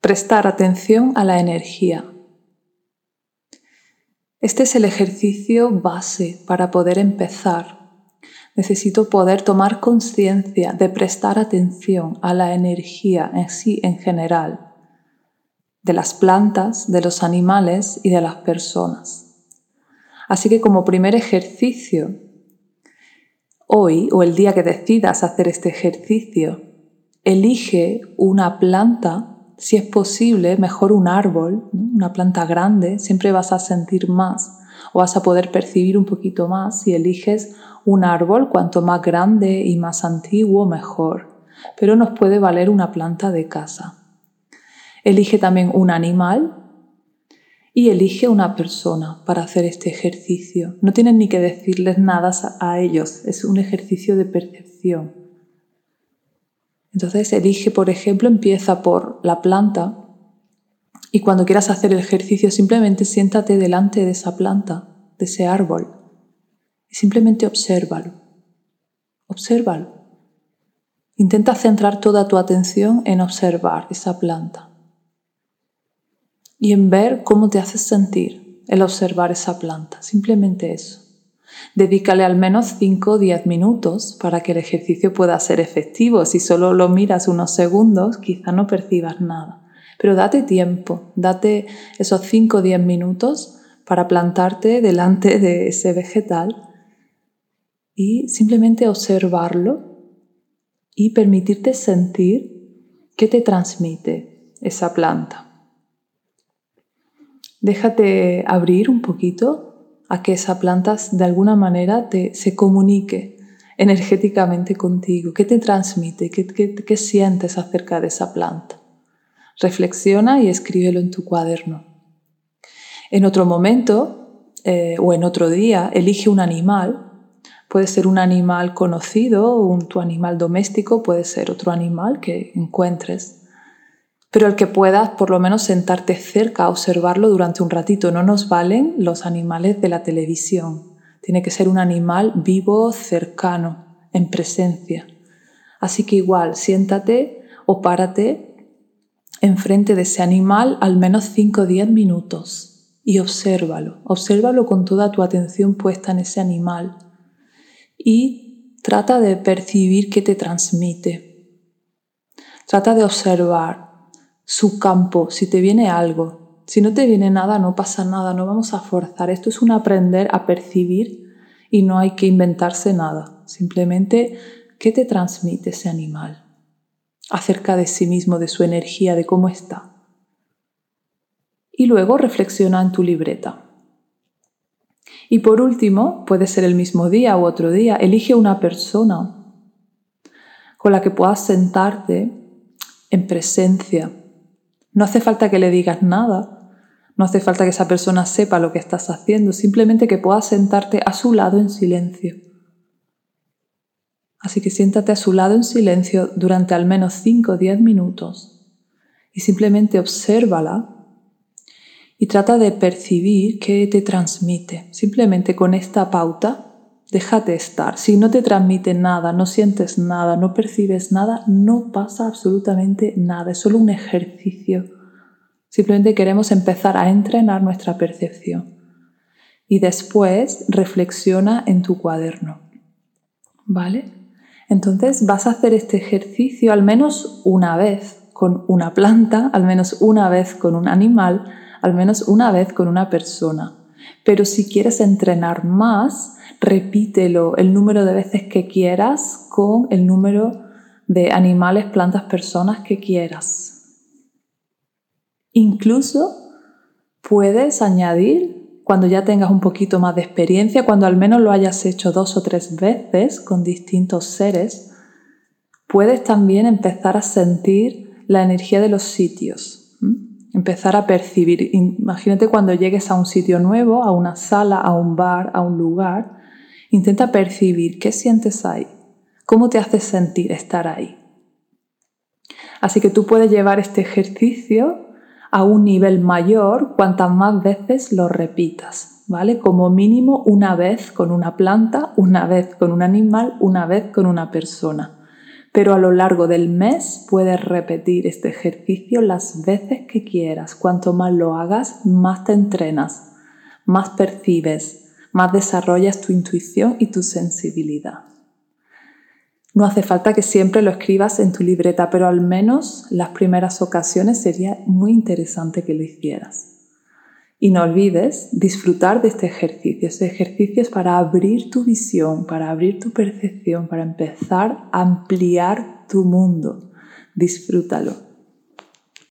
Prestar atención a la energía. Este es el ejercicio base para poder empezar. Necesito poder tomar conciencia de prestar atención a la energía en sí en general, de las plantas, de los animales y de las personas. Así que como primer ejercicio, hoy o el día que decidas hacer este ejercicio, elige una planta si es posible, mejor un árbol, una planta grande, siempre vas a sentir más o vas a poder percibir un poquito más si eliges un árbol, cuanto más grande y más antiguo, mejor. Pero nos puede valer una planta de casa. Elige también un animal y elige una persona para hacer este ejercicio. No tienes ni que decirles nada a ellos, es un ejercicio de percepción. Entonces elige, por ejemplo, empieza por la planta y cuando quieras hacer el ejercicio simplemente siéntate delante de esa planta, de ese árbol y simplemente obsérvalo. Obsérvalo. Intenta centrar toda tu atención en observar esa planta y en ver cómo te haces sentir el observar esa planta. Simplemente eso. Dedícale al menos 5 o 10 minutos para que el ejercicio pueda ser efectivo. Si solo lo miras unos segundos, quizá no percibas nada. Pero date tiempo, date esos 5 o 10 minutos para plantarte delante de ese vegetal y simplemente observarlo y permitirte sentir qué te transmite esa planta. Déjate abrir un poquito a que esa planta de alguna manera te, se comunique energéticamente contigo. ¿Qué te transmite? ¿Qué, sientes acerca de esa planta? Reflexiona y escríbelo en tu cuaderno. En otro momento eh, o en otro día, elige un animal. Puede ser un animal conocido, o tu animal doméstico, puede ser otro animal que encuentres pero el que puedas por lo menos sentarte cerca a observarlo durante un ratito. No nos valen los animales de la televisión. Tiene que ser un animal vivo, cercano, en presencia. Así que igual, siéntate o párate enfrente de ese animal al menos 5 o 10 minutos y obsérvalo. Obsérvalo con toda tu atención puesta en ese animal y trata de percibir qué te transmite. Trata de observar su campo, si te viene algo. Si no te viene nada, no pasa nada, no vamos a forzar. Esto es un aprender a percibir y no hay que inventarse nada. Simplemente, ¿qué te transmite ese animal? Acerca de sí mismo, de su energía, de cómo está. Y luego reflexiona en tu libreta. Y por último, puede ser el mismo día u otro día, elige una persona con la que puedas sentarte en presencia no hace falta que le digas nada, no hace falta que esa persona sepa lo que estás haciendo, simplemente que puedas sentarte a su lado en silencio. Así que siéntate a su lado en silencio durante al menos 5 o 10 minutos y simplemente obsérvala y trata de percibir qué te transmite. Simplemente con esta pauta Déjate estar. Si no te transmite nada, no sientes nada, no percibes nada, no pasa absolutamente nada. Es solo un ejercicio. Simplemente queremos empezar a entrenar nuestra percepción. Y después reflexiona en tu cuaderno. ¿Vale? Entonces vas a hacer este ejercicio al menos una vez con una planta, al menos una vez con un animal, al menos una vez con una persona. Pero si quieres entrenar más, repítelo el número de veces que quieras con el número de animales, plantas, personas que quieras. Incluso puedes añadir, cuando ya tengas un poquito más de experiencia, cuando al menos lo hayas hecho dos o tres veces con distintos seres, puedes también empezar a sentir la energía de los sitios, empezar a percibir. Imagínate cuando llegues a un sitio nuevo, a una sala, a un bar, a un lugar, Intenta percibir qué sientes ahí, cómo te hace sentir estar ahí. Así que tú puedes llevar este ejercicio a un nivel mayor cuantas más veces lo repitas, ¿vale? Como mínimo una vez con una planta, una vez con un animal, una vez con una persona. Pero a lo largo del mes puedes repetir este ejercicio las veces que quieras. Cuanto más lo hagas, más te entrenas, más percibes, más desarrollas tu intuición y tu sensibilidad. No hace falta que siempre lo escribas en tu libreta, pero al menos las primeras ocasiones sería muy interesante que lo hicieras. Y no olvides disfrutar de este ejercicio. Este ejercicio es para abrir tu visión, para abrir tu percepción, para empezar a ampliar tu mundo. Disfrútalo.